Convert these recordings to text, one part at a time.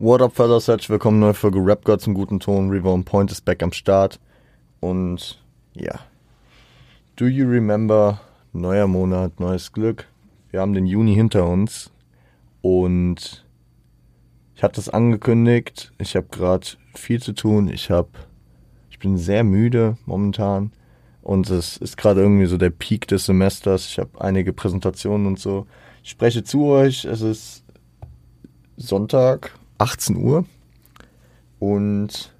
What up, fellas? Herzlich willkommen, neue Folge Rap Gods im guten Ton. On Point ist back am Start. Und ja. Do you remember? Neuer Monat, neues Glück. Wir haben den Juni hinter uns. Und ich hatte es angekündigt. Ich habe gerade viel zu tun. Ich habe, ich bin sehr müde momentan. Und es ist gerade irgendwie so der Peak des Semesters. Ich habe einige Präsentationen und so. Ich spreche zu euch. Es ist Sonntag, 18 Uhr. Und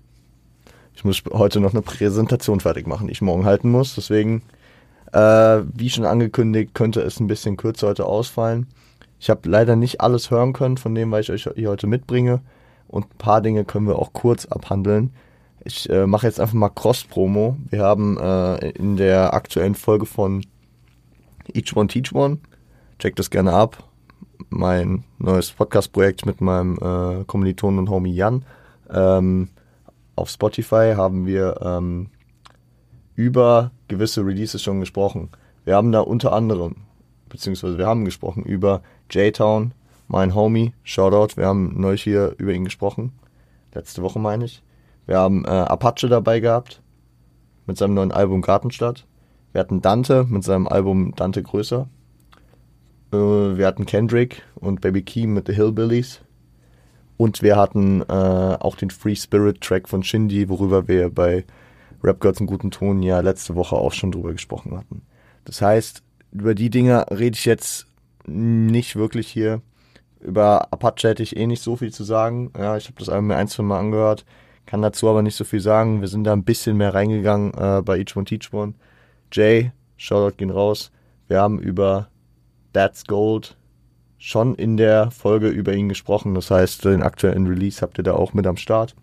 ich muss heute noch eine Präsentation fertig machen, die ich morgen halten muss. Deswegen, äh, wie schon angekündigt, könnte es ein bisschen kürzer heute ausfallen. Ich habe leider nicht alles hören können von dem, was ich euch hier heute mitbringe. Und ein paar Dinge können wir auch kurz abhandeln. Ich äh, mache jetzt einfach mal Cross-Promo. Wir haben äh, in der aktuellen Folge von Each One Teach One, checkt das gerne ab, mein neues Podcast-Projekt mit meinem äh, Kommilitonen und Homie Jan. Ähm, auf Spotify haben wir ähm, über gewisse Releases schon gesprochen. Wir haben da unter anderem, beziehungsweise wir haben gesprochen über J-Town, mein Homie, Shoutout, wir haben neulich hier über ihn gesprochen. Letzte Woche meine ich. Wir haben äh, Apache dabei gehabt mit seinem neuen Album Gartenstadt. Wir hatten Dante mit seinem Album Dante Größer. Äh, wir hatten Kendrick und Baby Keem mit The Hillbillies. Und wir hatten äh, auch den Free Spirit Track von Shindy, worüber wir bei Rap Gods im guten Ton ja letzte Woche auch schon drüber gesprochen hatten. Das heißt, über die Dinger rede ich jetzt nicht wirklich hier. Über Apache hätte ich eh nicht so viel zu sagen. Ja, ich habe das mir ein, zwei Mal angehört, kann dazu aber nicht so viel sagen. Wir sind da ein bisschen mehr reingegangen äh, bei Each One Teach One. Jay, Shoutout gehen raus. Wir haben über That's Gold schon in der Folge über ihn gesprochen. Das heißt, den aktuellen Release habt ihr da auch mit am Start.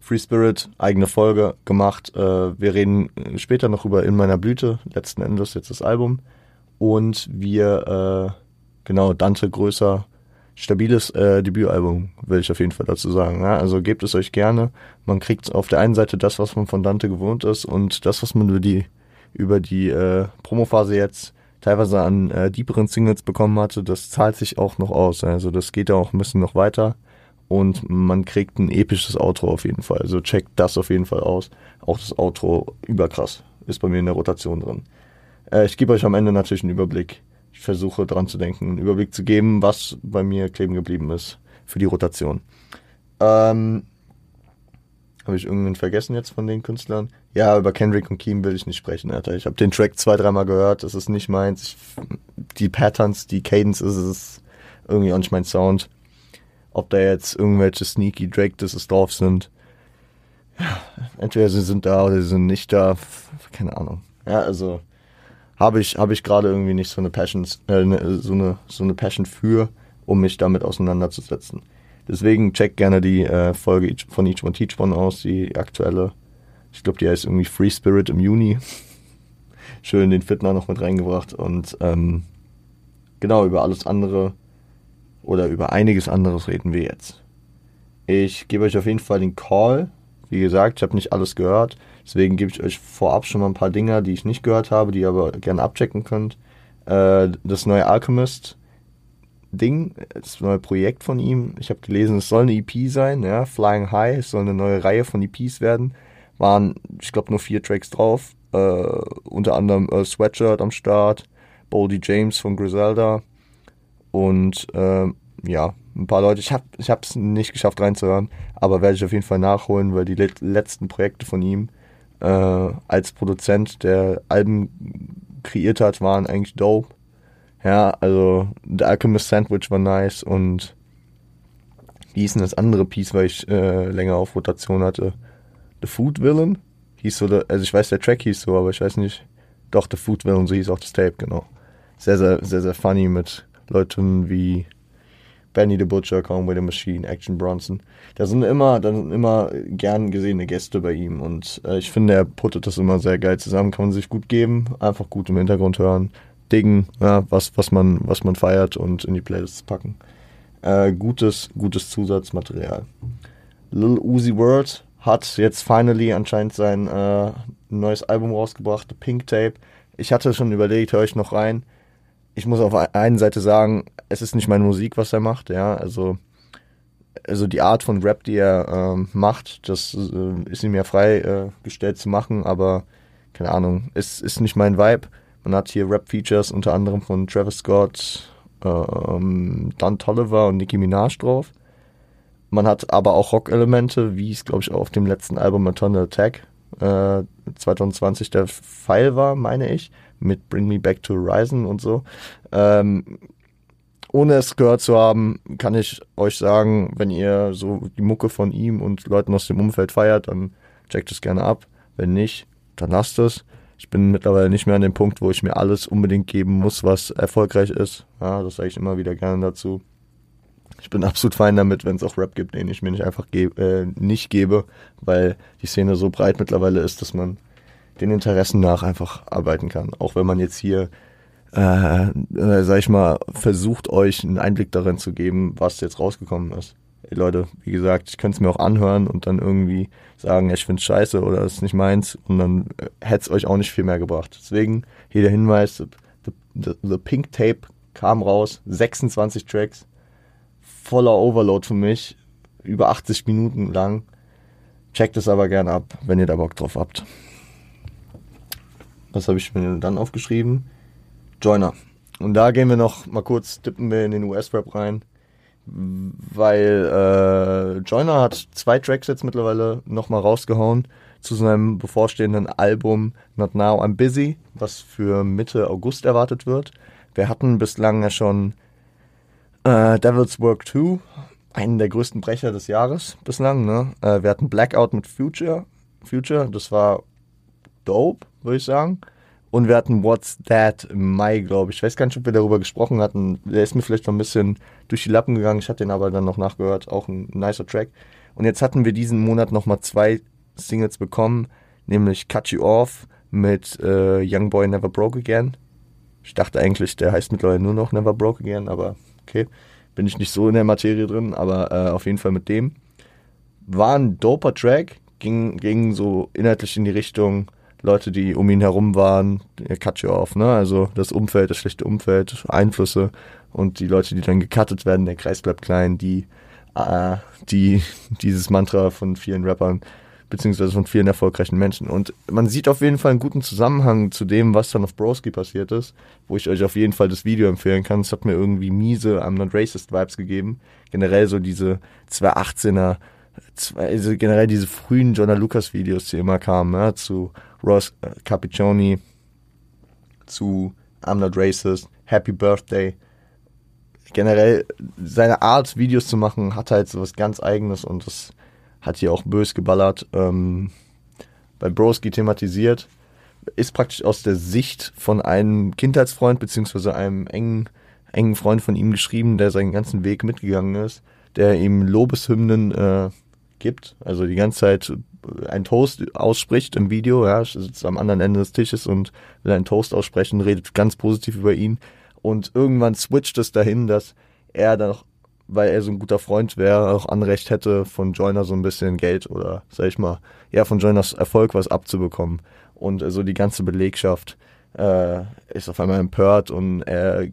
Free Spirit, eigene Folge gemacht. Äh, wir reden später noch über In meiner Blüte, letzten Endes jetzt das Album. Und wir, äh, genau, Dante größer, stabiles äh, Debütalbum, will ich auf jeden Fall dazu sagen. Also gebt es euch gerne. Man kriegt auf der einen Seite das, was man von Dante gewohnt ist und das, was man über die, über die Promophase jetzt teilweise an äh, deeperen Singles bekommen hatte, das zahlt sich auch noch aus. Also das geht ja auch ein bisschen noch weiter und man kriegt ein episches Outro auf jeden Fall. Also checkt das auf jeden Fall aus. Auch das Outro überkrass ist bei mir in der Rotation drin. Äh, ich gebe euch am Ende natürlich einen Überblick. Ich versuche dran zu denken, einen Überblick zu geben, was bei mir kleben geblieben ist für die Rotation. Ähm, habe ich irgendwen vergessen jetzt von den Künstlern? Ja, über Kendrick und Keem will ich nicht sprechen, Alter. Ich habe den Track zwei, dreimal gehört, das ist nicht meins. Ich, die Patterns, die Cadence ist es irgendwie auch nicht mein Sound. Ob da jetzt irgendwelche sneaky Drake Disses drauf sind. Ja, entweder sie sind da oder sie sind nicht da. Keine Ahnung. Ja, also habe ich, hab ich gerade irgendwie nicht so eine Passion, äh, ne, so eine, so eine Passion für, um mich damit auseinanderzusetzen. Deswegen check gerne die äh, Folge von Each One Teach One aus, die aktuelle. Ich glaube, die heißt irgendwie Free Spirit im Juni. Schön den Fitner noch mit reingebracht und ähm, genau über alles andere oder über einiges anderes reden wir jetzt. Ich gebe euch auf jeden Fall den Call. Wie gesagt, ich habe nicht alles gehört. Deswegen gebe ich euch vorab schon mal ein paar Dinge, die ich nicht gehört habe, die ihr aber gerne abchecken könnt. Äh, das neue Alchemist Ding, das neue Projekt von ihm. Ich habe gelesen, es soll eine EP sein, ja, Flying High, es soll eine neue Reihe von EPs werden. Waren, ich glaube, nur vier Tracks drauf. Äh, unter anderem äh, Sweatshirt am Start, Boldy James von Griselda und äh, ja, ein paar Leute. Ich habe es nicht geschafft reinzuhören, aber werde ich auf jeden Fall nachholen, weil die letzten Projekte von ihm äh, als Produzent, der Alben kreiert hat, waren eigentlich dope. Ja, also The Alchemist Sandwich war nice und wie hieß denn das andere Piece, weil ich äh, länger auf Rotation hatte? The Food Villain? Hieß so, also ich weiß, der Track hieß so, aber ich weiß nicht. Doch, The Food Villain, so hieß auch das Tape, genau. Sehr, sehr, sehr, sehr funny mit Leuten wie Benny the Butcher, Conway the Machine, Action Bronson. Da sind immer, da sind immer gern gesehene Gäste bei ihm und äh, ich finde, er puttet das immer sehr geil zusammen, kann man sich gut geben, einfach gut im Hintergrund hören. Dingen, ja, was, was, man, was man feiert und in die Playlists packen. Äh, gutes, gutes Zusatzmaterial. Lil Uzi World hat jetzt finally anscheinend sein äh, neues Album rausgebracht, Pink Tape. Ich hatte schon überlegt, höre ich noch rein. Ich muss auf einer Seite sagen, es ist nicht meine Musik, was er macht, ja, also also die Art von Rap, die er ähm, macht, das äh, ist ihm ja freigestellt äh, zu machen, aber keine Ahnung, ist, ist nicht mein Vibe. Man hat hier Rap-Features unter anderem von Travis Scott, ähm, Don Tolliver und Nicki Minaj drauf. Man hat aber auch Rock-Elemente, wie es, glaube ich, auch auf dem letzten Album Maternal Attack äh, 2020 der Fall war, meine ich, mit Bring Me Back to Horizon und so. Ähm, ohne es gehört zu haben, kann ich euch sagen, wenn ihr so die Mucke von ihm und Leuten aus dem Umfeld feiert, dann checkt es gerne ab. Wenn nicht, dann lasst es. Ich bin mittlerweile nicht mehr an dem Punkt, wo ich mir alles unbedingt geben muss, was erfolgreich ist. Ja, das sage ich immer wieder gerne dazu. Ich bin absolut fein damit, wenn es auch Rap gibt, den ich mir nicht einfach ge äh, nicht gebe, weil die Szene so breit mittlerweile ist, dass man den Interessen nach einfach arbeiten kann. Auch wenn man jetzt hier, äh, äh, sag ich mal, versucht euch einen Einblick darin zu geben, was jetzt rausgekommen ist. Ey Leute, wie gesagt, ich könnte es mir auch anhören und dann irgendwie sagen, ich finde scheiße oder es ist nicht meins und dann äh, hätte es euch auch nicht viel mehr gebracht. Deswegen hier der Hinweis, the, the, the Pink Tape kam raus, 26 Tracks, voller Overload für mich, über 80 Minuten lang. Checkt es aber gern ab, wenn ihr da Bock drauf habt. Was habe ich mir dann aufgeschrieben? Joiner. Und da gehen wir noch mal kurz, tippen wir in den US-Rap rein, weil äh, Joyner hat zwei Tracks jetzt mittlerweile noch mal rausgehauen zu seinem bevorstehenden Album Not Now I'm Busy, was für Mitte August erwartet wird. Wir hatten bislang ja schon äh, Devil's Work 2, einen der größten Brecher des Jahres bislang. Ne? Äh, wir hatten Blackout mit Future. Future, das war dope, würde ich sagen. Und wir hatten What's That im Mai, glaube ich. Ich weiß gar nicht, ob wir darüber gesprochen hatten. Der ist mir vielleicht noch ein bisschen durch die Lappen gegangen. Ich hatte den aber dann noch nachgehört. Auch ein nicer Track. Und jetzt hatten wir diesen Monat nochmal zwei Singles bekommen. Nämlich Cut You Off mit äh, Young Boy Never Broke Again. Ich dachte eigentlich, der heißt mittlerweile nur noch Never Broke Again, aber okay, bin ich nicht so in der Materie drin, aber äh, auf jeden Fall mit dem. War ein doper Track, ging, ging so inhaltlich in die Richtung, Leute, die um ihn herum waren, er cut you off, ne? Also das Umfeld, das schlechte Umfeld, Einflüsse und die Leute, die dann gecuttet werden, der Kreis bleibt klein, die, äh, die dieses Mantra von vielen Rappern beziehungsweise von vielen erfolgreichen Menschen. Und man sieht auf jeden Fall einen guten Zusammenhang zu dem, was dann auf Broski passiert ist, wo ich euch auf jeden Fall das Video empfehlen kann. Es hat mir irgendwie miese I'm Not Racist Vibes gegeben. Generell so diese 218er, also generell diese frühen Jonah Lucas Videos, die immer kamen, ja, zu Ross äh, Capiccioni, zu I'm Not Racist, Happy Birthday. Generell seine Art, Videos zu machen, hat halt so was ganz Eigenes und das hat hier auch bös geballert. Ähm, bei Broski thematisiert. Ist praktisch aus der Sicht von einem Kindheitsfreund beziehungsweise einem engen, engen Freund von ihm geschrieben, der seinen ganzen Weg mitgegangen ist, der ihm Lobeshymnen äh, gibt, also die ganze Zeit ein Toast ausspricht im Video, ja, sitzt am anderen Ende des Tisches und will einen Toast aussprechen, redet ganz positiv über ihn und irgendwann switcht es dahin, dass er dann weil er so ein guter Freund wäre, auch Anrecht hätte, von Joyner so ein bisschen Geld oder, sag ich mal, ja, von Joyners Erfolg was abzubekommen. Und so also die ganze Belegschaft äh, ist auf einmal empört und er,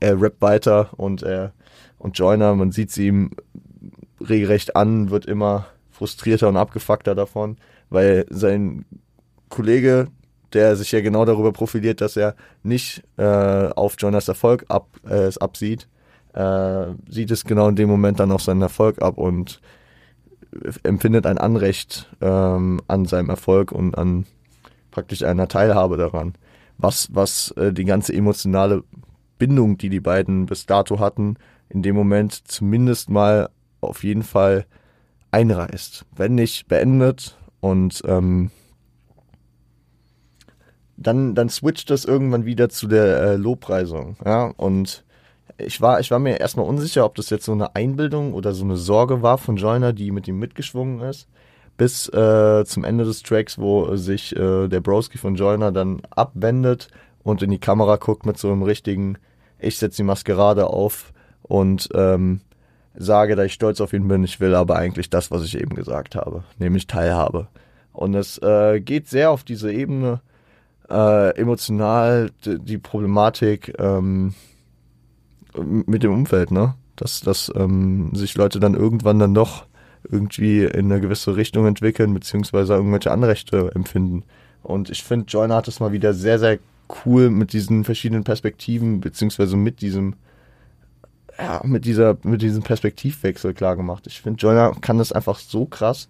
er rappt weiter und er und Joyner, man sieht sie ihm regelrecht an, wird immer frustrierter und abgefuckter davon, weil sein Kollege, der sich ja genau darüber profiliert, dass er nicht äh, auf Joyners Erfolg ab, äh, es absieht, äh, sieht es genau in dem Moment dann auch seinen Erfolg ab und empfindet ein Anrecht ähm, an seinem Erfolg und an praktisch einer Teilhabe daran. Was, was äh, die ganze emotionale Bindung, die die beiden bis dato hatten, in dem Moment zumindest mal auf jeden Fall einreißt. Wenn nicht beendet und ähm, dann, dann switcht das irgendwann wieder zu der äh, Lobpreisung. Ja, und ich war, ich war mir erstmal unsicher, ob das jetzt so eine Einbildung oder so eine Sorge war von Joyner, die mit ihm mitgeschwungen ist. Bis äh, zum Ende des Tracks, wo sich äh, der Broski von Joyner dann abwendet und in die Kamera guckt mit so einem richtigen, ich setze die Maskerade auf und ähm, sage, dass ich stolz auf ihn bin. Ich will aber eigentlich das, was ich eben gesagt habe, nämlich Teilhabe. Und es äh, geht sehr auf diese Ebene äh, emotional die, Problematik. Ähm, mit dem Umfeld, ne? dass, dass ähm, sich Leute dann irgendwann dann doch irgendwie in eine gewisse Richtung entwickeln, beziehungsweise irgendwelche Anrechte empfinden. Und ich finde, Joyner hat es mal wieder sehr, sehr cool mit diesen verschiedenen Perspektiven, beziehungsweise mit diesem, ja, mit dieser, mit diesem Perspektivwechsel klar gemacht. Ich finde, Joyner kann das einfach so krass.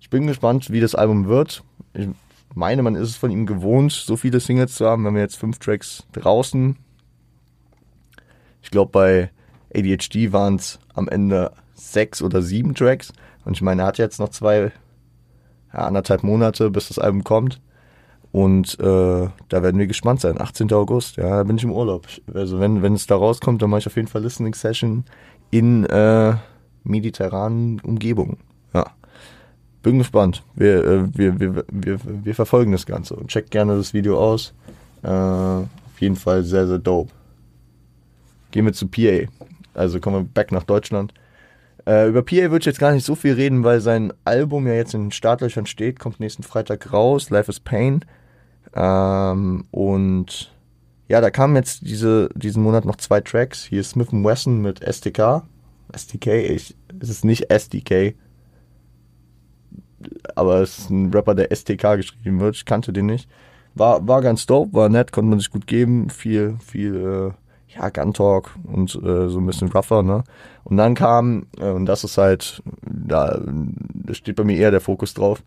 Ich bin gespannt, wie das Album wird. Ich meine, man ist es von ihm gewohnt, so viele Singles zu haben. Wir haben jetzt fünf Tracks draußen. Ich glaube, bei ADHD waren es am Ende sechs oder sieben Tracks. Und ich meine, er hat jetzt noch zwei, ja, anderthalb Monate, bis das Album kommt. Und äh, da werden wir gespannt sein. 18. August, ja, da bin ich im Urlaub. Also wenn, wenn es da rauskommt, dann mache ich auf jeden Fall Listening Session in äh, mediterranen Umgebungen. Ja. Bin gespannt. Wir, äh, wir, wir, wir, wir verfolgen das Ganze und checkt gerne das Video aus. Äh, auf jeden Fall sehr, sehr dope. Gehen wir zu PA. Also kommen wir back nach Deutschland. Äh, über PA würde ich jetzt gar nicht so viel reden, weil sein Album ja jetzt in den Startlöchern steht, kommt nächsten Freitag raus, Life is Pain. Ähm, und ja, da kamen jetzt diese, diesen Monat noch zwei Tracks. Hier ist Smith Wesson mit STK. STK, ich, es ist nicht SDK. Aber es ist ein Rapper, der STK geschrieben wird. Ich kannte den nicht. War, war ganz dope, war nett, konnte man sich gut geben. Viel, viel, äh, ja, Gun Talk und äh, so ein bisschen rougher, ne? Und dann kam, äh, und das ist halt, da, da steht bei mir eher der Fokus drauf,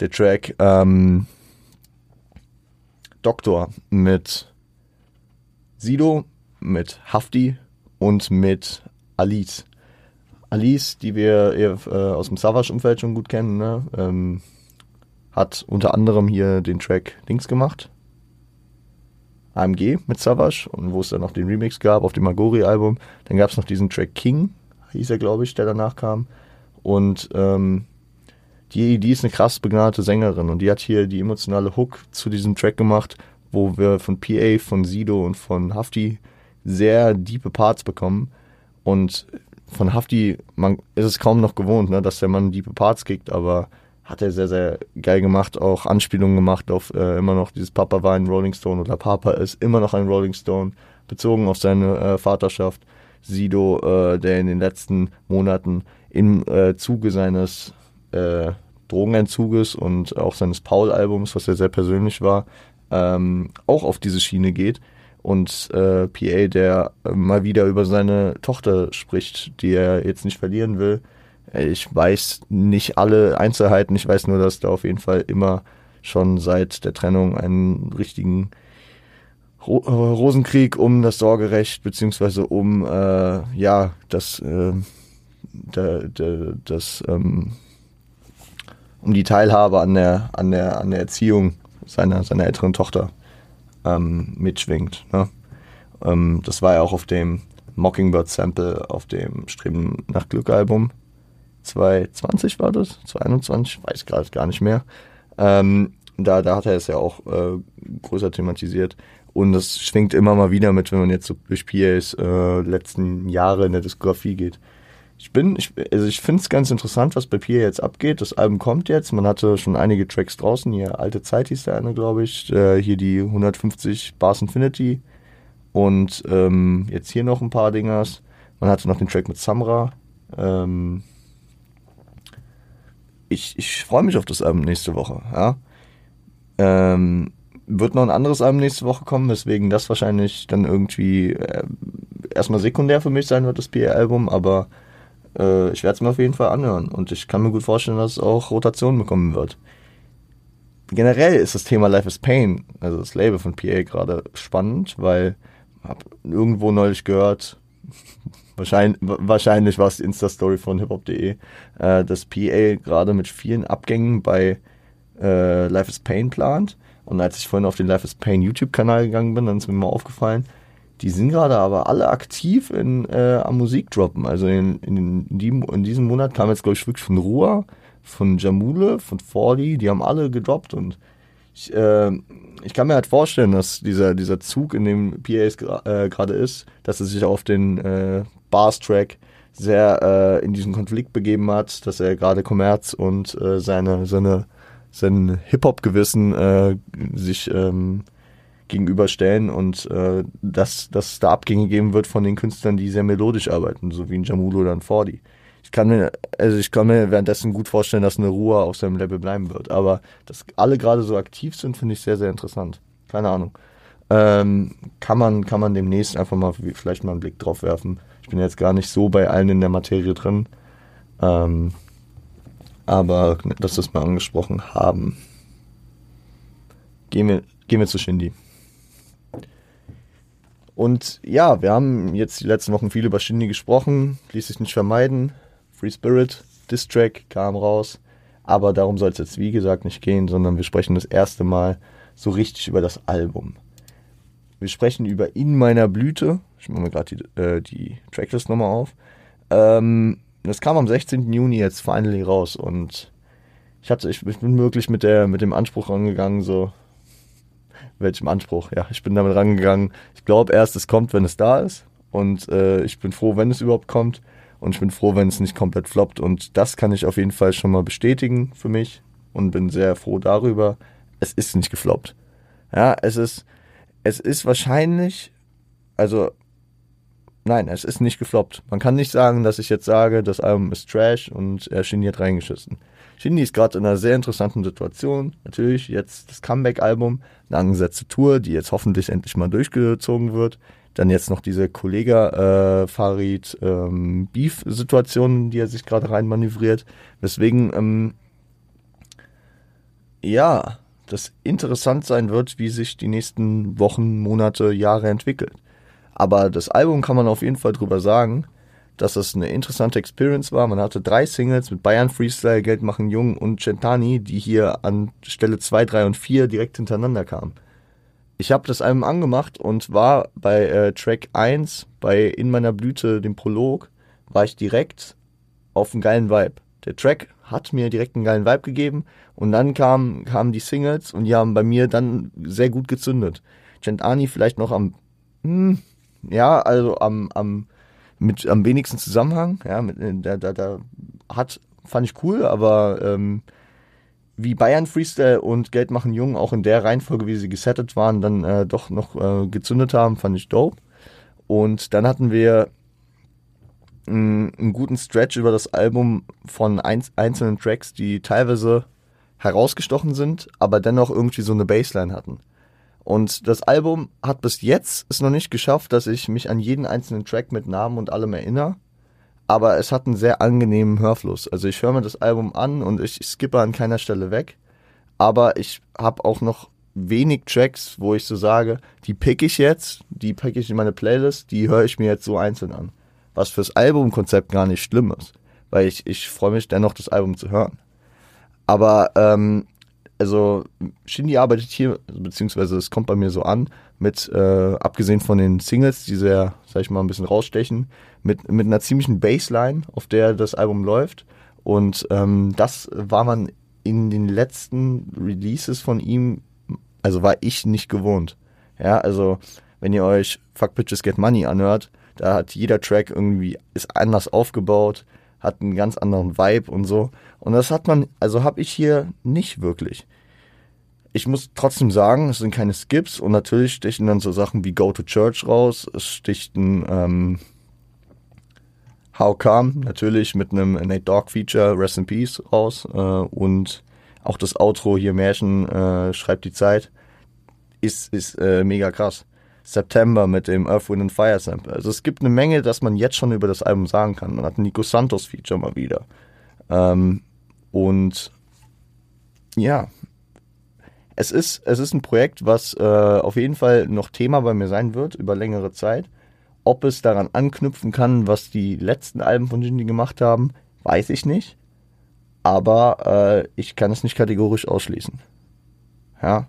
der Track ähm, Doktor mit Sido, mit Hafti und mit Alice. Alice, die wir eher, äh, aus dem Savage-Umfeld schon gut kennen, ne? ähm, hat unter anderem hier den Track Dings gemacht, AMG mit Savage und wo es dann noch den Remix gab auf dem Magori-Album. Dann gab es noch diesen Track King, hieß er, glaube ich, der danach kam. Und ähm, die, die ist eine krass begnadete Sängerin und die hat hier die emotionale Hook zu diesem Track gemacht, wo wir von PA, von Sido und von Hafti sehr diepe Parts bekommen. Und von Hafti, man ist es kaum noch gewohnt, ne, dass der Mann diepe Parts kriegt, aber hat er sehr, sehr geil gemacht, auch Anspielungen gemacht auf äh, immer noch dieses Papa war ein Rolling Stone oder Papa ist immer noch ein Rolling Stone, bezogen auf seine äh, Vaterschaft. Sido, äh, der in den letzten Monaten im äh, Zuge seines äh, Drogenentzuges und auch seines Paul-Albums, was ja sehr persönlich war, ähm, auch auf diese Schiene geht. Und äh, PA, der mal wieder über seine Tochter spricht, die er jetzt nicht verlieren will, ich weiß nicht alle Einzelheiten, ich weiß nur, dass da auf jeden Fall immer schon seit der Trennung einen richtigen Ro äh, Rosenkrieg um das Sorgerecht beziehungsweise um äh, ja das äh, der, der, das ähm, um die Teilhabe an der an der an der Erziehung seiner seiner älteren Tochter ähm, mitschwingt. Ne? Ähm, das war ja auch auf dem Mockingbird Sample auf dem Streben nach Glück Album 2020 war das, 2021, weiß gerade gar nicht mehr. Ähm, da, da hat er es ja auch äh, größer thematisiert. Und das schwingt immer mal wieder mit, wenn man jetzt so durch PAs äh, letzten Jahre in der Diskografie geht. Ich bin, ich, also ich finde es ganz interessant, was bei PA jetzt abgeht. Das Album kommt jetzt. Man hatte schon einige Tracks draußen. Hier Alte Zeit hieß der eine, glaube ich. Äh, hier die 150 Bars Infinity. Und ähm, jetzt hier noch ein paar Dingers. Man hatte noch den Track mit Samra. Ähm, ich, ich freue mich auf das Album nächste Woche. Ja? Ähm, wird noch ein anderes Album nächste Woche kommen, weswegen das wahrscheinlich dann irgendwie äh, erstmal sekundär für mich sein wird, das PA-Album, aber äh, ich werde es mir auf jeden Fall anhören und ich kann mir gut vorstellen, dass es auch Rotation bekommen wird. Generell ist das Thema Life is Pain, also das Label von PA gerade spannend, weil ich habe irgendwo neulich gehört, Wahrscheinlich, wahrscheinlich war es die Insta-Story von hiphop.de, äh, dass PA gerade mit vielen Abgängen bei äh, Life is Pain plant. Und als ich vorhin auf den Life is Pain YouTube-Kanal gegangen bin, dann ist mir mal aufgefallen, die sind gerade aber alle aktiv in, äh, am Musikdroppen. Also in, in, die, in diesem Monat kam jetzt, glaube ich, wirklich von Ruhr, von Jamule, von Fordy, die haben alle gedroppt und ich, äh, ich kann mir halt vorstellen, dass dieser, dieser Zug, in dem PAs äh, gerade ist, dass er sich auf den Bars-Track sehr äh, in diesen Konflikt begeben hat, dass er gerade Kommerz und äh, seine, seine, sein Hip-Hop-Gewissen äh, sich ähm, gegenüberstellen und äh, dass, dass da Abgänge geben wird von den Künstlern, die sehr melodisch arbeiten, so wie ein Jamulo oder ein Fordi. Ich kann mir, also ich kann mir währenddessen gut vorstellen, dass eine Ruhe auf seinem Level bleiben wird. Aber dass alle gerade so aktiv sind, finde ich sehr, sehr interessant. Keine Ahnung. Ähm, kann man, kann man demnächst einfach mal vielleicht mal einen Blick drauf werfen. Ich bin jetzt gar nicht so bei allen in der Materie drin. Ähm, aber dass wir es mal angesprochen haben. Gehen wir, gehen wir zu Shindy. Und ja, wir haben jetzt die letzten Wochen viel über Shindy gesprochen, ließ sich nicht vermeiden. Free Spirit, Diss Track kam raus. Aber darum soll es jetzt wie gesagt nicht gehen, sondern wir sprechen das erste Mal so richtig über das Album. Wir sprechen über In meiner Blüte. Ich mache mir gerade die, äh, die Tracklist nochmal auf. Ähm, das kam am 16. Juni jetzt finally raus und ich hatte, ich, ich bin wirklich mit der, mit dem Anspruch rangegangen, so, welchem Anspruch? Ja, ich bin damit rangegangen. Ich glaube erst, es kommt, wenn es da ist. Und äh, ich bin froh, wenn es überhaupt kommt. Und ich bin froh, wenn es nicht komplett floppt. Und das kann ich auf jeden Fall schon mal bestätigen für mich. Und bin sehr froh darüber. Es ist nicht gefloppt. Ja, es ist, es ist wahrscheinlich, also, nein, es ist nicht gefloppt. Man kann nicht sagen, dass ich jetzt sage, das Album ist Trash und er Shindy hat reingeschissen. Shindy ist gerade in einer sehr interessanten Situation. Natürlich jetzt das Comeback-Album, eine angesetzte Tour, die jetzt hoffentlich endlich mal durchgezogen wird. Dann jetzt noch diese Kollega äh, ähm, die er sich gerade reinmanövriert. Weswegen, ähm, ja, das interessant sein wird, wie sich die nächsten Wochen, Monate, Jahre entwickelt. Aber das Album kann man auf jeden Fall drüber sagen dass es eine interessante Experience war. Man hatte drei Singles mit Bayern Freestyle, Geld machen Jung und Centani, die hier an Stelle 2, 3 und 4 direkt hintereinander kamen. Ich habe das Album angemacht und war bei äh, Track 1, bei In meiner Blüte, dem Prolog, war ich direkt auf einen geilen Vibe. Der Track hat mir direkt einen geilen Vibe gegeben und dann kamen, kamen die Singles und die haben bei mir dann sehr gut gezündet. Centani vielleicht noch am, hm, ja, also am, am mit am wenigsten Zusammenhang. Ja, mit, äh, da, da, da hat, fand ich cool, aber ähm, wie Bayern Freestyle und Geld machen Jung auch in der Reihenfolge, wie sie gesettet waren, dann äh, doch noch äh, gezündet haben, fand ich dope. Und dann hatten wir mh, einen guten Stretch über das Album von ein, einzelnen Tracks, die teilweise herausgestochen sind, aber dennoch irgendwie so eine Baseline hatten. Und das Album hat bis jetzt es noch nicht geschafft, dass ich mich an jeden einzelnen Track mit Namen und allem erinnere. Aber es hat einen sehr angenehmen Hörfluss. Also ich höre mir das Album an und ich skippe an keiner Stelle weg. Aber ich habe auch noch wenig Tracks, wo ich so sage, die pick ich jetzt, die pick ich in meine Playlist, die höre ich mir jetzt so einzeln an. Was fürs Albumkonzept gar nicht schlimm ist. Weil ich, ich freue mich dennoch, das Album zu hören. Aber ähm, also Shindy arbeitet hier, beziehungsweise es kommt bei mir so an, mit, äh, abgesehen von den Singles, die sehr, sag ich mal, ein bisschen rausstechen, mit, mit einer ziemlichen Bassline, auf der das Album läuft. Und ähm, das war man in den letzten Releases von ihm, also war ich nicht gewohnt. Ja, also wenn ihr euch Fuck Bitches Get Money anhört, da hat jeder Track irgendwie, ist anders aufgebaut, hat einen ganz anderen Vibe und so. Und das hat man, also habe ich hier nicht wirklich. Ich muss trotzdem sagen, es sind keine Skips und natürlich stechen dann so Sachen wie Go to Church raus. Es sticht ein ähm, How Come natürlich mit einem Nate Dogg Feature Rest in Peace raus äh, und auch das Outro hier Märchen äh, schreibt die Zeit ist ist äh, mega krass. September mit dem Earth, Wind and Fire Sample. Also es gibt eine Menge, dass man jetzt schon über das Album sagen kann. Man hat ein Nico Santos Feature mal wieder. Ähm, und ja, es ist, es ist ein Projekt, was äh, auf jeden Fall noch Thema bei mir sein wird über längere Zeit. Ob es daran anknüpfen kann, was die letzten Alben von Jindy gemacht haben, weiß ich nicht. Aber äh, ich kann es nicht kategorisch ausschließen. Ja,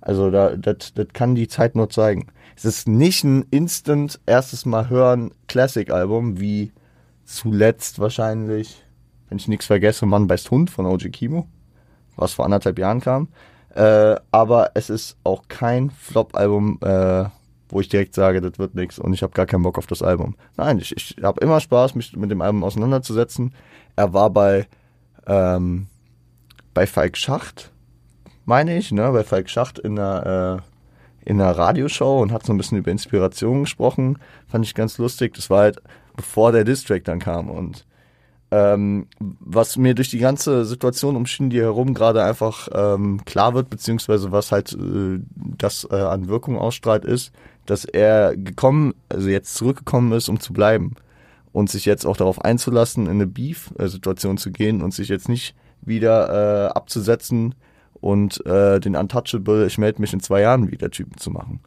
also da, das, kann die Zeit nur zeigen. Es ist nicht ein instant erstes Mal hören Classic-Album wie zuletzt wahrscheinlich, wenn ich nichts vergesse, Mann beißt Hund von OG Kimo, was vor anderthalb Jahren kam. Äh, aber es ist auch kein Flop-Album, äh, wo ich direkt sage, das wird nichts und ich habe gar keinen Bock auf das Album. Nein, ich, ich habe immer Spaß, mich mit dem Album auseinanderzusetzen. Er war bei, ähm, bei Falk Schacht meine ich, ne, bei Falk Schacht in der, äh, in einer Radioshow und hat so ein bisschen über Inspiration gesprochen. Fand ich ganz lustig. Das war halt bevor der Distrack dann kam und ähm, was mir durch die ganze Situation um Shindy herum gerade einfach ähm, klar wird, beziehungsweise was halt äh, das äh, an Wirkung ausstrahlt, ist, dass er gekommen, also jetzt zurückgekommen ist, um zu bleiben und sich jetzt auch darauf einzulassen, in eine Beef-Situation zu gehen und sich jetzt nicht wieder äh, abzusetzen und äh, den Untouchable, ich melde mich in zwei Jahren wieder Typen zu machen.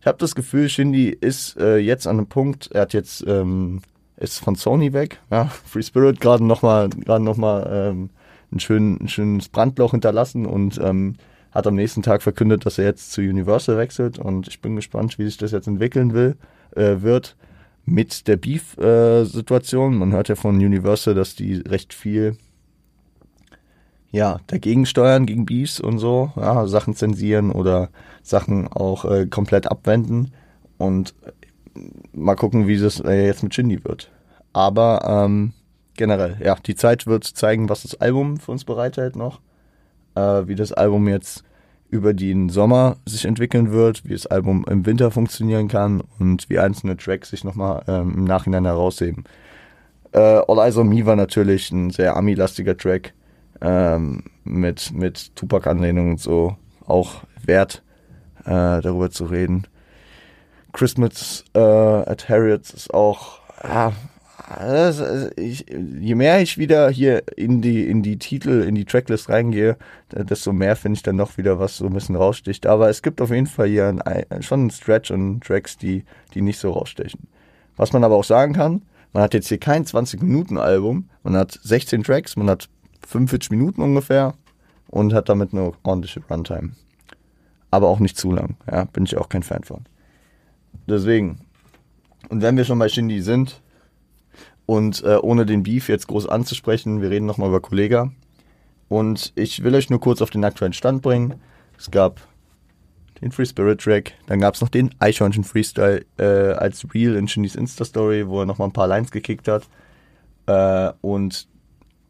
Ich habe das Gefühl, Shindy ist äh, jetzt an einem Punkt, er hat jetzt ähm, ist von Sony weg. Ja, Free Spirit gerade nochmal gerade noch mal, ähm, ein, schön, ein schönes Brandloch hinterlassen und ähm, hat am nächsten Tag verkündet, dass er jetzt zu Universal wechselt und ich bin gespannt, wie sich das jetzt entwickeln will, äh, wird mit der Beef-Situation. Äh, Man hört ja von Universal, dass die recht viel ja, dagegen steuern, gegen Beefs und so, ja, Sachen zensieren oder Sachen auch äh, komplett abwenden. Und mal gucken, wie das äh, jetzt mit Shindy wird. Aber ähm, generell, ja, die Zeit wird zeigen, was das Album für uns bereithält noch. Äh, wie das Album jetzt über den Sommer sich entwickeln wird, wie das Album im Winter funktionieren kann und wie einzelne Tracks sich nochmal ähm, im Nachhinein herausheben. Äh, All Eyes on Me war natürlich ein sehr Ami-lastiger Track ähm, mit, mit Tupac-Anlehnung und so. Auch wert, äh, darüber zu reden. Christmas äh, at Harriet's ist auch, ja, also ich, je mehr ich wieder hier in die, in die Titel, in die Tracklist reingehe, desto mehr finde ich dann noch wieder, was so ein bisschen raussticht. Aber es gibt auf jeden Fall hier ein, schon einen Stretch und Tracks, die, die nicht so rausstechen. Was man aber auch sagen kann, man hat jetzt hier kein 20-Minuten-Album, man hat 16 Tracks, man hat 45 Minuten ungefähr und hat damit eine ordentliche Runtime. Aber auch nicht zu lang, ja, bin ich auch kein Fan von. Deswegen. Und wenn wir schon bei Shindy sind und äh, ohne den Beef jetzt groß anzusprechen, wir reden nochmal über Kollega. Und ich will euch nur kurz auf den aktuellen Stand bringen. Es gab den Free Spirit Track, dann gab es noch den Eichhörnchen Freestyle äh, als Reel in Shindys Insta-Story, wo er nochmal ein paar Lines gekickt hat. Äh, und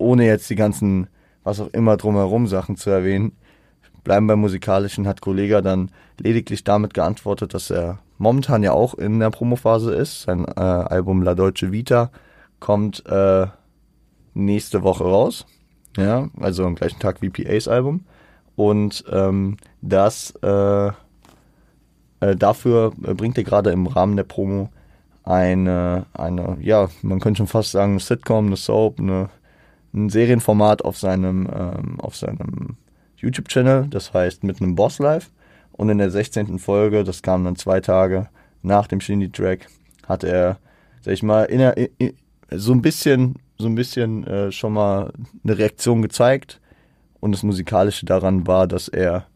ohne jetzt die ganzen, was auch immer drumherum Sachen zu erwähnen, bleiben beim Musikalischen, hat Kollega dann lediglich damit geantwortet, dass er momentan ja auch in der Promophase ist. Sein äh, Album La Deutsche Vita kommt äh, nächste Woche raus. Ja, also am gleichen Tag wie PAs Album. Und ähm, das äh, äh, dafür bringt er gerade im Rahmen der Promo eine, eine, ja, man könnte schon fast sagen, eine Sitcom, eine Soap, eine, ein Serienformat auf seinem, ähm, seinem YouTube-Channel, das heißt mit einem Boss Live. Und in der 16. Folge, das kam dann zwei Tage nach dem Shindy-Track, hat er, sag ich mal, in in, so ein bisschen, so ein bisschen äh, schon mal eine Reaktion gezeigt. Und das Musikalische daran war, dass er,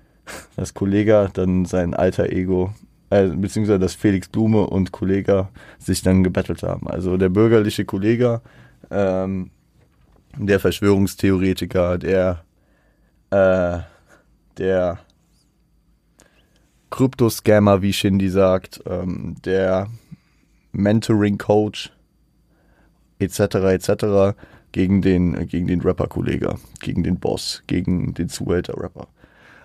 das Kollege dann sein alter Ego, äh, beziehungsweise dass Felix Blume und Kollege sich dann gebettelt haben. Also der bürgerliche Kollege, ähm, der Verschwörungstheoretiker, der, äh, der Krypto-Scammer, wie Shindy sagt, ähm, der Mentoring-Coach etc. etc. gegen den, gegen den Rapper-Kollege, gegen den Boss, gegen den Zuhälter-Rapper.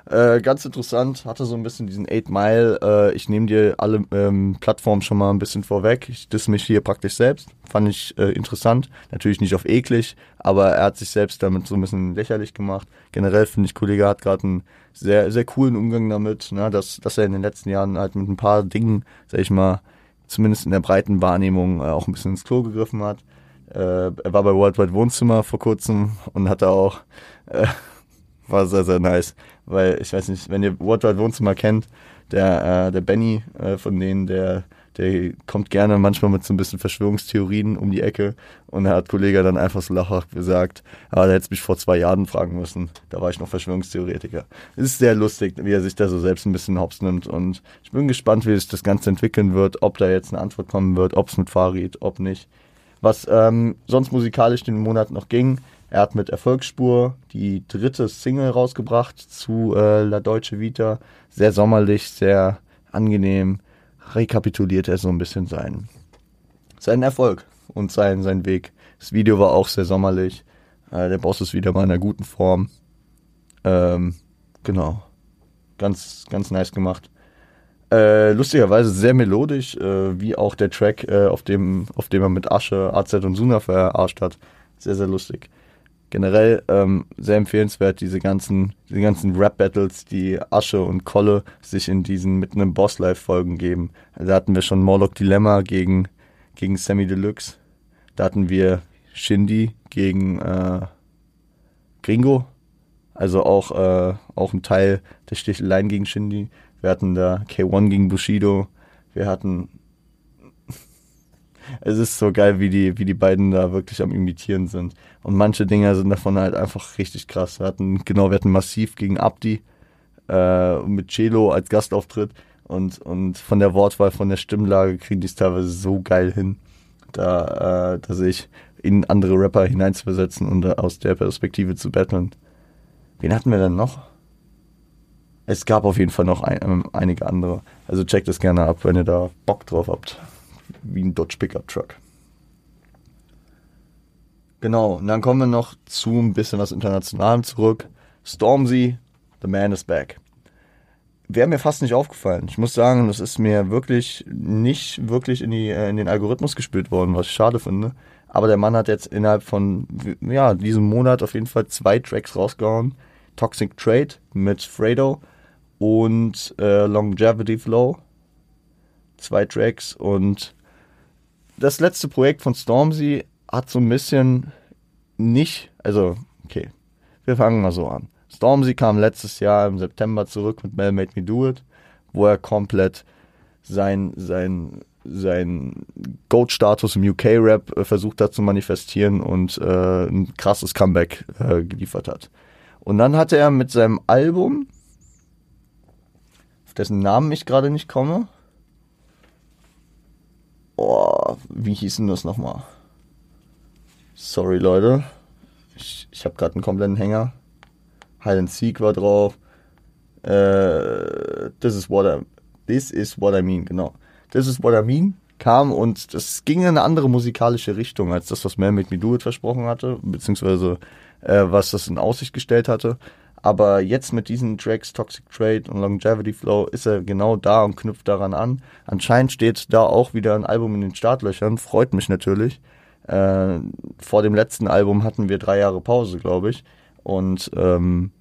Äh, ganz interessant, hatte so ein bisschen diesen 8 Mile, äh, ich nehme dir alle ähm, Plattformen schon mal ein bisschen vorweg. Ich diss mich hier praktisch selbst. Fand ich äh, interessant. Natürlich nicht auf eklig, aber er hat sich selbst damit so ein bisschen lächerlich gemacht. Generell finde ich, Kollege hat gerade einen sehr, sehr coolen Umgang damit, ne, dass, dass er in den letzten Jahren halt mit ein paar Dingen, sag ich mal, zumindest in der breiten Wahrnehmung äh, auch ein bisschen ins Klo gegriffen hat. Äh, er war bei Worldwide Wohnzimmer vor kurzem und hatte auch äh, war sehr, sehr nice. Weil ich weiß nicht, wenn ihr Worldwide Wohnzimmer kennt, der, äh, der Benny äh, von denen, der, der kommt gerne manchmal mit so ein bisschen Verschwörungstheorien um die Ecke. Und er hat Kollege dann einfach so lachhaft gesagt, aber ah, der hätte mich vor zwei Jahren fragen müssen. Da war ich noch Verschwörungstheoretiker. Es ist sehr lustig, wie er sich da so selbst ein bisschen hops nimmt. Und ich bin gespannt, wie sich das Ganze entwickeln wird, ob da jetzt eine Antwort kommen wird, ob es mit Farid, ob nicht. Was ähm, sonst musikalisch den Monat noch ging, er hat mit Erfolgsspur die dritte Single rausgebracht zu äh, La Deutsche Vita. Sehr sommerlich, sehr angenehm. Rekapituliert er so ein bisschen seinen, seinen Erfolg und seinen, seinen Weg. Das Video war auch sehr sommerlich. Äh, der Boss ist wieder mal in einer guten Form. Ähm, genau. Ganz, ganz nice gemacht. Äh, lustigerweise sehr melodisch, äh, wie auch der Track, äh, auf, dem, auf dem er mit Asche, AZ und Suna verarscht hat. Sehr, sehr lustig. Generell ähm, sehr empfehlenswert, diese ganzen, diese ganzen Rap-Battles, die Asche und Kolle sich in diesen mitten im Boss-Live-Folgen geben. Da hatten wir schon Morlock Dilemma gegen, gegen Sammy Deluxe. Da hatten wir Shindy gegen äh, Gringo. Also auch, äh, auch ein Teil der Sticheleien gegen Shindy. Wir hatten da K1 gegen Bushido. Wir hatten. Es ist so geil, wie die, wie die beiden da wirklich am Imitieren sind. Und manche Dinger sind davon halt einfach richtig krass. Wir hatten, genau, wir hatten Massiv gegen Abdi äh, mit Celo als Gastauftritt. Und, und von der Wortwahl, von der Stimmlage kriegen die es teilweise so geil hin, da, äh, dass ich in andere Rapper hineinzuversetzen und aus der Perspektive zu battlen. Wen hatten wir denn noch? Es gab auf jeden Fall noch ein, ähm, einige andere. Also checkt es gerne ab, wenn ihr da Bock drauf habt. Wie ein Dodge Pickup Truck. Genau, und dann kommen wir noch zu ein bisschen was Internationalem zurück. Stormzy, The Man is Back. Wäre mir fast nicht aufgefallen. Ich muss sagen, das ist mir wirklich nicht wirklich in, die, äh, in den Algorithmus gespielt worden, was ich schade finde. Aber der Mann hat jetzt innerhalb von ja, diesem Monat auf jeden Fall zwei Tracks rausgehauen. Toxic Trade mit Fredo und äh, Longevity Flow. Zwei Tracks und das letzte Projekt von Stormzy hat so ein bisschen nicht, also okay, wir fangen mal so an. Stormzy kam letztes Jahr im September zurück mit Mel Made Me Do It, wo er komplett sein, sein, sein Goat-Status im UK-Rap äh, versucht hat zu manifestieren und äh, ein krasses Comeback äh, geliefert hat. Und dann hatte er mit seinem Album dessen Namen ich gerade nicht komme. Oh, wie hieß denn das nochmal? Sorry, Leute. Ich, ich habe gerade einen kompletten Hänger. Hide and Seek war drauf. Äh, this is what I, this is what I mean, genau. This is what I mean kam und das ging in eine andere musikalische Richtung als das, was Mel Make Me Do It versprochen hatte, beziehungsweise äh, was das in Aussicht gestellt hatte. Aber jetzt mit diesen Tracks Toxic Trade und Longevity Flow ist er genau da und knüpft daran an. Anscheinend steht da auch wieder ein Album in den Startlöchern. Freut mich natürlich. Äh, vor dem letzten Album hatten wir drei Jahre Pause, glaube ich. Und ähm,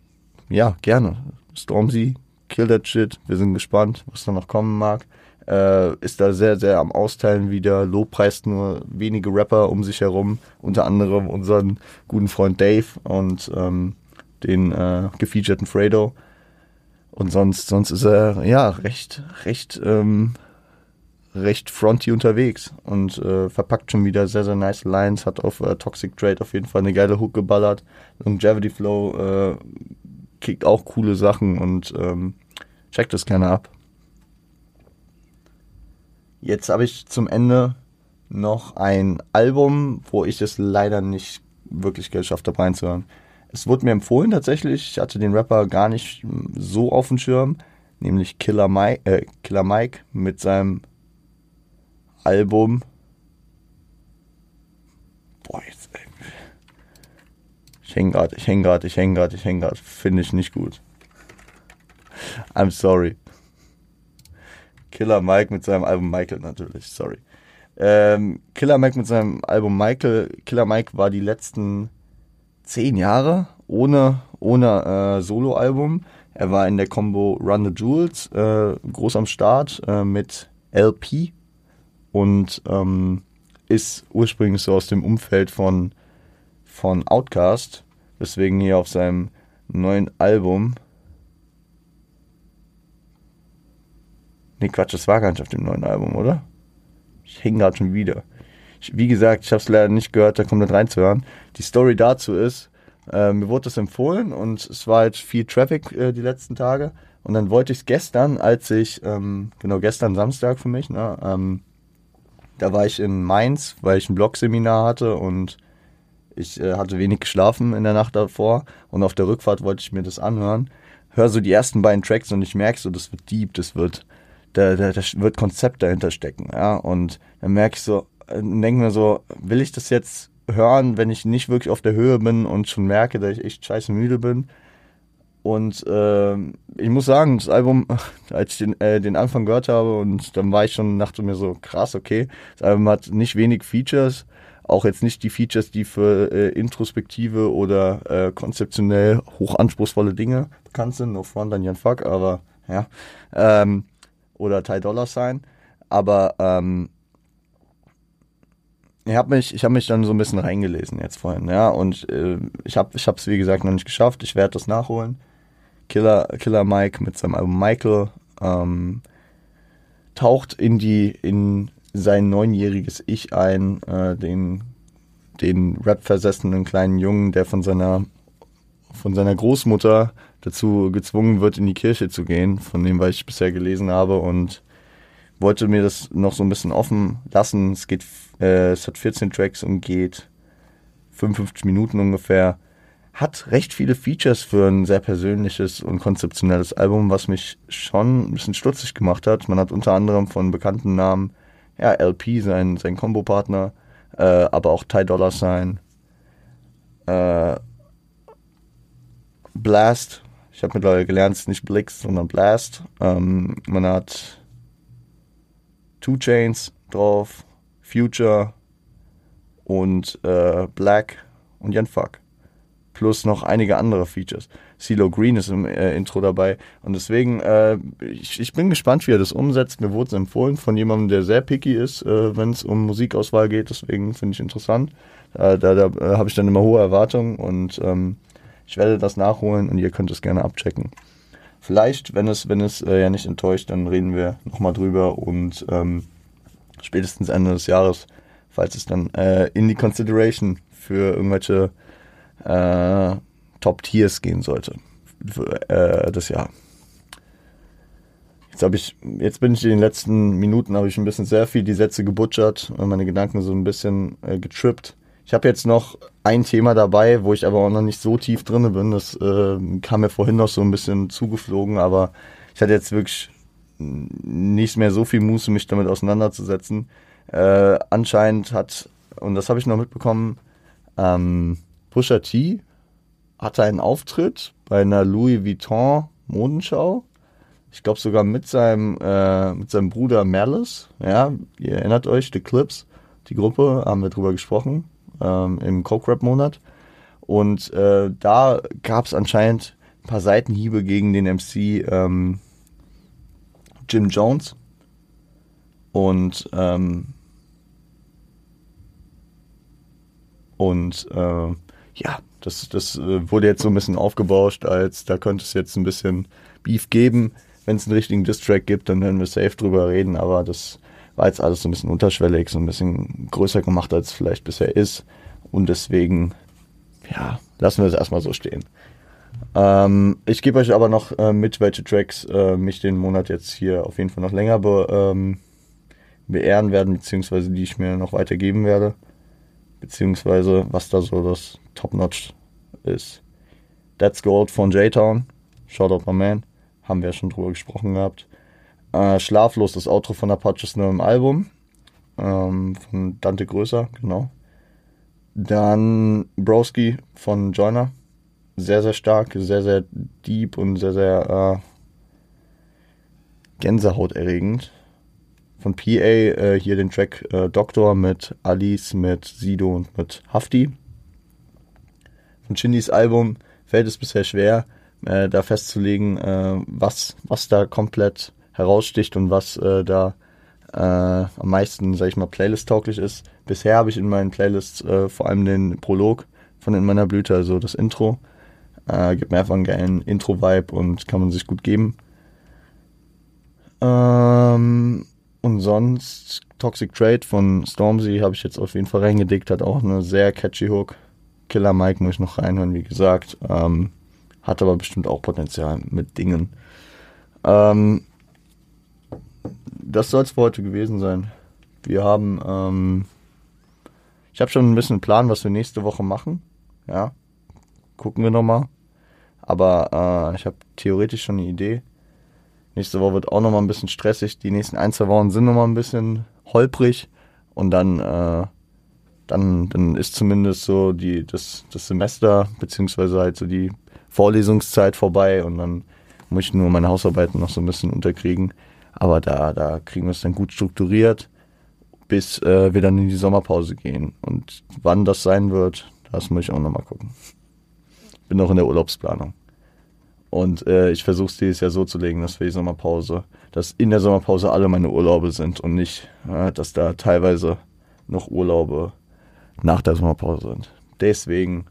ja, gerne. Stormzy, kill that shit. Wir sind gespannt, was da noch kommen mag. Äh, ist da sehr, sehr am Austeilen wieder. Lobpreist nur wenige Rapper um sich herum. Unter anderem unseren guten Freund Dave. Und ähm, den äh, gefeaturten Fredo. Und sonst, sonst ist er ja recht, recht, ähm, recht fronty unterwegs und äh, verpackt schon wieder sehr, sehr nice Lines, hat auf äh, Toxic Trade auf jeden Fall eine geile Hook geballert. Longevity Flow äh, kickt auch coole Sachen und ähm, checkt das gerne ab. Jetzt habe ich zum Ende noch ein Album, wo ich es leider nicht wirklich geschafft habe reinzuhören. Es wurde mir empfohlen tatsächlich. Ich hatte den Rapper gar nicht so auf dem Schirm, nämlich Killer Mike, äh, Killer Mike mit seinem Album. Boah, jetzt. Ey. Ich häng grad, ich häng grad, ich häng grad, ich häng grad. Finde ich nicht gut. I'm sorry. Killer Mike mit seinem Album Michael natürlich, sorry. Ähm, Killer Mike mit seinem Album Michael. Killer Mike war die letzten zehn Jahre ohne, ohne äh, Soloalbum. Er war in der Combo Run the Jewels äh, groß am Start äh, mit LP und ähm, ist ursprünglich so aus dem Umfeld von, von Outcast, weswegen hier auf seinem neuen Album. Nee, Quatsch, das war gar nicht auf dem neuen Album, oder? Ich hänge gerade schon wieder wie gesagt, ich habe es leider nicht gehört, da komplett reinzuhören. Die Story dazu ist, äh, mir wurde das empfohlen und es war jetzt viel Traffic äh, die letzten Tage. Und dann wollte ich es gestern, als ich, ähm, genau gestern Samstag für mich, ne, ähm, da war ich in Mainz, weil ich ein Blog-Seminar hatte und ich äh, hatte wenig geschlafen in der Nacht davor und auf der Rückfahrt wollte ich mir das anhören. Hör so die ersten beiden Tracks und ich merke so, das wird deep, das wird, da, da, da wird Konzept dahinter stecken, ja. Und dann merke ich so, denke mir so, will ich das jetzt hören, wenn ich nicht wirklich auf der Höhe bin und schon merke, dass ich echt scheiße müde bin? und äh, ich muss sagen, das Album, als ich den, äh, den Anfang gehört habe und dann war ich schon, dachte mir so, krass, okay, das Album hat nicht wenig Features, auch jetzt nicht die Features, die für äh, introspektive oder äh, konzeptionell hochanspruchsvolle Dinge bekannt sind, no front an Jan Fuck, aber ja, ähm, oder Ty Dollar Sign, aber ähm, ich habe mich, ich mich dann so ein bisschen reingelesen jetzt vorhin, ja, und äh, ich habe, ich es wie gesagt noch nicht geschafft. Ich werde das nachholen. Killer, Killer Mike mit seinem Album Michael ähm, taucht in die, in sein neunjähriges Ich ein, äh, den, den Rap-versessenen kleinen Jungen, der von seiner, von seiner Großmutter dazu gezwungen wird, in die Kirche zu gehen, von dem, was ich bisher gelesen habe und wollte mir das noch so ein bisschen offen lassen. Es geht, äh, es hat 14 Tracks und geht 55 Minuten ungefähr hat recht viele Features für ein sehr persönliches und konzeptionelles Album, was mich schon ein bisschen stutzig gemacht hat. Man hat unter anderem von bekannten Namen, ja, LP, sein, sein Combo-Partner, äh, aber auch Ty Dollar Sign, äh, Blast, ich habe mittlerweile gelernt, es ist nicht Blix, sondern Blast. Ähm, man hat Two Chains drauf, Future und äh, Black und Jan Fuck plus noch einige andere Features. CeeLo Green ist im äh, Intro dabei und deswegen, äh, ich, ich bin gespannt, wie er das umsetzt. Mir wurde es empfohlen von jemandem, der sehr picky ist, äh, wenn es um Musikauswahl geht, deswegen finde ich interessant. Äh, da da äh, habe ich dann immer hohe Erwartungen und ähm, ich werde das nachholen und ihr könnt es gerne abchecken. Vielleicht, wenn es, wenn es äh, ja nicht enttäuscht, dann reden wir nochmal drüber und ähm, spätestens Ende des Jahres, falls es dann äh, in die Consideration für irgendwelche äh, Top-Tiers gehen sollte für, äh, das Jahr. Jetzt ich, jetzt bin ich in den letzten Minuten habe ich ein bisschen sehr viel die Sätze gebutschert und meine Gedanken so ein bisschen äh, getrippt. Ich habe jetzt noch ein Thema dabei, wo ich aber auch noch nicht so tief drin bin. Das äh, kam mir vorhin noch so ein bisschen zugeflogen, aber ich hatte jetzt wirklich nicht mehr so viel Muße, mich damit auseinanderzusetzen. Äh, anscheinend hat, und das habe ich noch mitbekommen, ähm, Pusha T hatte einen Auftritt bei einer Louis Vuitton Modenschau. Ich glaube sogar mit seinem, äh, mit seinem Bruder Malice. Ja, ihr erinnert euch, The Clips, die Gruppe, haben wir drüber gesprochen, ähm, im Coke-Rap-Monat. Und äh, da gab es anscheinend ein paar Seitenhiebe gegen den MC ähm, Jim Jones. Und ähm, und äh, ja, das, das äh, wurde jetzt so ein bisschen aufgebauscht, als da könnte es jetzt ein bisschen Beef geben. Wenn es einen richtigen Distrack gibt, dann werden wir safe drüber reden, aber das war jetzt alles so ein bisschen unterschwellig, so ein bisschen größer gemacht, als es vielleicht bisher ist. Und deswegen, ja, lassen wir es erstmal so stehen. Ähm, ich gebe euch aber noch äh, mit, welche Tracks äh, mich den Monat jetzt hier auf jeden Fall noch länger be, ähm, beehren werden, beziehungsweise die ich mir noch weitergeben werde beziehungsweise was da so das Top-Notch ist. That's Gold von J-Town, Shoutout my man, haben wir ja schon drüber gesprochen gehabt. Äh, Schlaflos, das Outro von Apaches neuem Album, ähm, von Dante Größer, genau. Dann Broski von Joyner, sehr, sehr stark, sehr, sehr deep und sehr, sehr äh, gänsehaut von PA äh, hier den Track äh, Doktor mit Alice, mit Sido und mit Hafti. Von Shindys Album fällt es bisher schwer, äh, da festzulegen, äh, was, was da komplett heraussticht und was äh, da äh, am meisten, sag ich mal, Playlist-tauglich ist. Bisher habe ich in meinen Playlists vor allem den Prolog von In meiner Blüte, also das Intro. gibt mir einfach einen geilen Intro-Vibe und kann man sich gut geben. Ähm, und sonst Toxic Trade von Stormzy habe ich jetzt auf jeden Fall reingedickt, hat auch eine sehr catchy Hook. Killer Mike muss ich noch reinhören, wie gesagt. Ähm, hat aber bestimmt auch Potenzial mit Dingen. Ähm, das soll es für heute gewesen sein. Wir haben, ähm, ich habe schon ein bisschen einen Plan, was wir nächste Woche machen. Ja, gucken wir nochmal. Aber äh, ich habe theoretisch schon eine Idee. Nächste Woche wird auch nochmal ein bisschen stressig. Die nächsten ein, zwei Wochen sind nochmal ein bisschen holprig. Und dann, äh, dann, dann ist zumindest so die, das, das Semester, beziehungsweise halt so die Vorlesungszeit vorbei und dann muss ich nur meine Hausarbeiten noch so ein bisschen unterkriegen. Aber da, da kriegen wir es dann gut strukturiert, bis äh, wir dann in die Sommerpause gehen. Und wann das sein wird, das muss ich auch nochmal gucken. Bin noch in der Urlaubsplanung. Und äh, ich versuche es dieses Jahr so zu legen, dass wir die Sommerpause, dass in der Sommerpause alle meine Urlaube sind und nicht, äh, dass da teilweise noch Urlaube nach der Sommerpause sind. Deswegen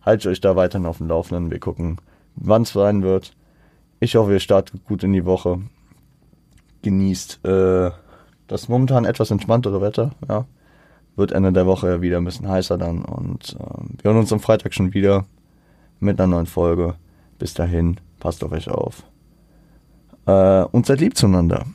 haltet euch da weiterhin auf dem Laufenden. Wir gucken, wann es sein wird. Ich hoffe, ihr startet gut in die Woche. Genießt äh, das momentan etwas entspanntere Wetter. Ja. Wird Ende der Woche wieder ein bisschen heißer dann. Und äh, wir hören uns am Freitag schon wieder mit einer neuen Folge. Bis dahin, passt auf euch auf. Äh, und seid lieb zueinander.